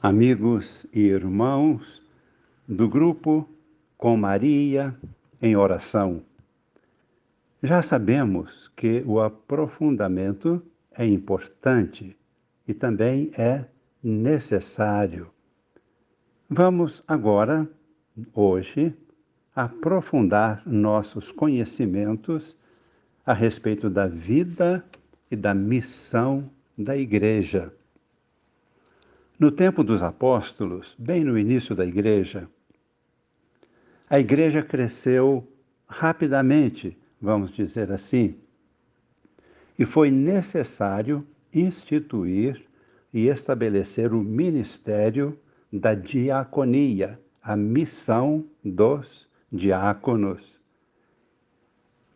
amigos e irmãos do grupo Com Maria em Oração. Já sabemos que o aprofundamento é importante e também é necessário. Vamos agora, hoje, aprofundar nossos conhecimentos a respeito da vida e da missão da Igreja. No tempo dos apóstolos, bem no início da igreja, a igreja cresceu rapidamente, vamos dizer assim, e foi necessário instituir e estabelecer o ministério da diaconia, a missão dos diáconos.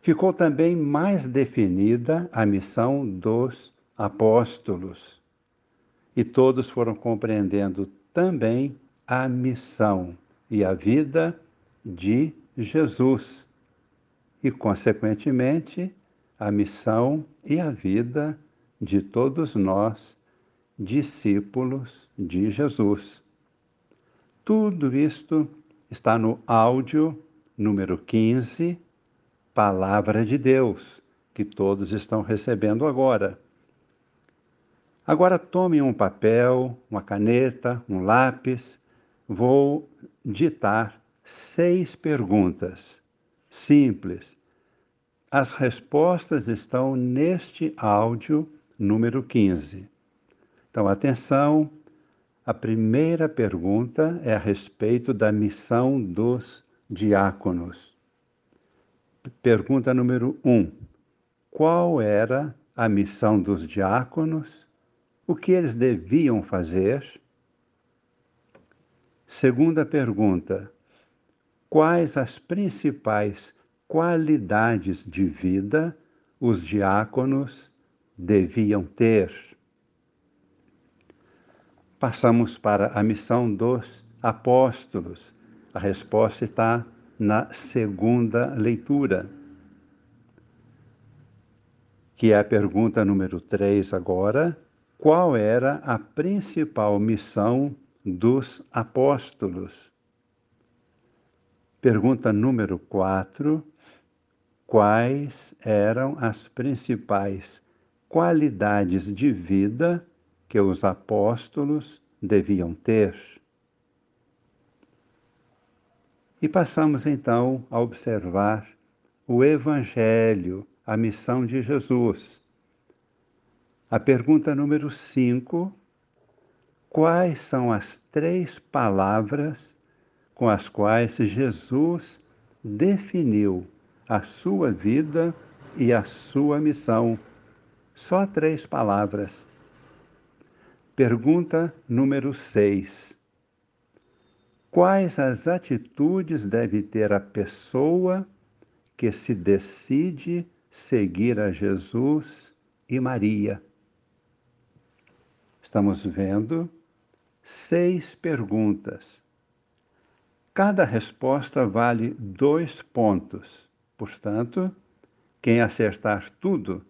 Ficou também mais definida a missão dos apóstolos e todos foram compreendendo também a missão e a vida de Jesus e, consequentemente, a missão e a vida de todos nós, discípulos de Jesus. Tudo isto está no áudio número 15, Palavra de Deus, que todos estão recebendo agora. Agora tome um papel, uma caneta, um lápis. Vou ditar seis perguntas simples. As respostas estão neste áudio número 15. Então, atenção. A primeira pergunta é a respeito da missão dos diáconos. Pergunta número 1. Um, qual era a missão dos diáconos? O que eles deviam fazer? Segunda pergunta: quais as principais qualidades de vida os diáconos deviam ter? Passamos para a missão dos apóstolos. A resposta está na segunda leitura, que é a pergunta número 3 agora qual era a principal missão dos apóstolos. Pergunta número 4. Quais eram as principais qualidades de vida que os apóstolos deviam ter? E passamos então a observar o Evangelho, a missão de Jesus a pergunta número 5: Quais são as três palavras com as quais Jesus definiu a sua vida e a sua missão? Só três palavras. Pergunta número 6. Quais as atitudes deve ter a pessoa que se decide seguir a Jesus e Maria? Estamos vendo seis perguntas. Cada resposta vale dois pontos. Portanto, quem acertar tudo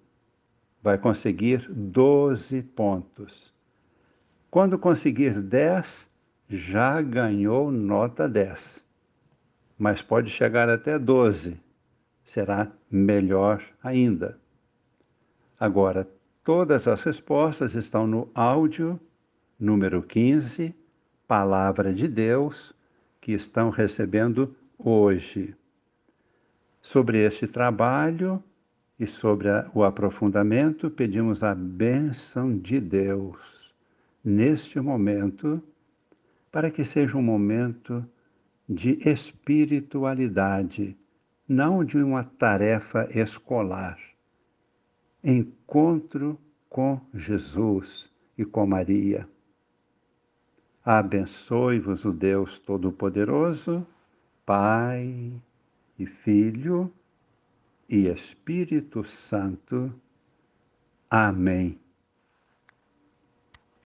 vai conseguir 12 pontos. Quando conseguir 10, já ganhou nota 10. Mas pode chegar até 12. Será melhor ainda. Agora, Todas as respostas estão no áudio número 15, Palavra de Deus, que estão recebendo hoje. Sobre esse trabalho e sobre a, o aprofundamento, pedimos a bênção de Deus neste momento, para que seja um momento de espiritualidade, não de uma tarefa escolar encontro com Jesus e com Maria. Abençoe-vos o Deus Todo-Poderoso, Pai e Filho e Espírito Santo. Amém.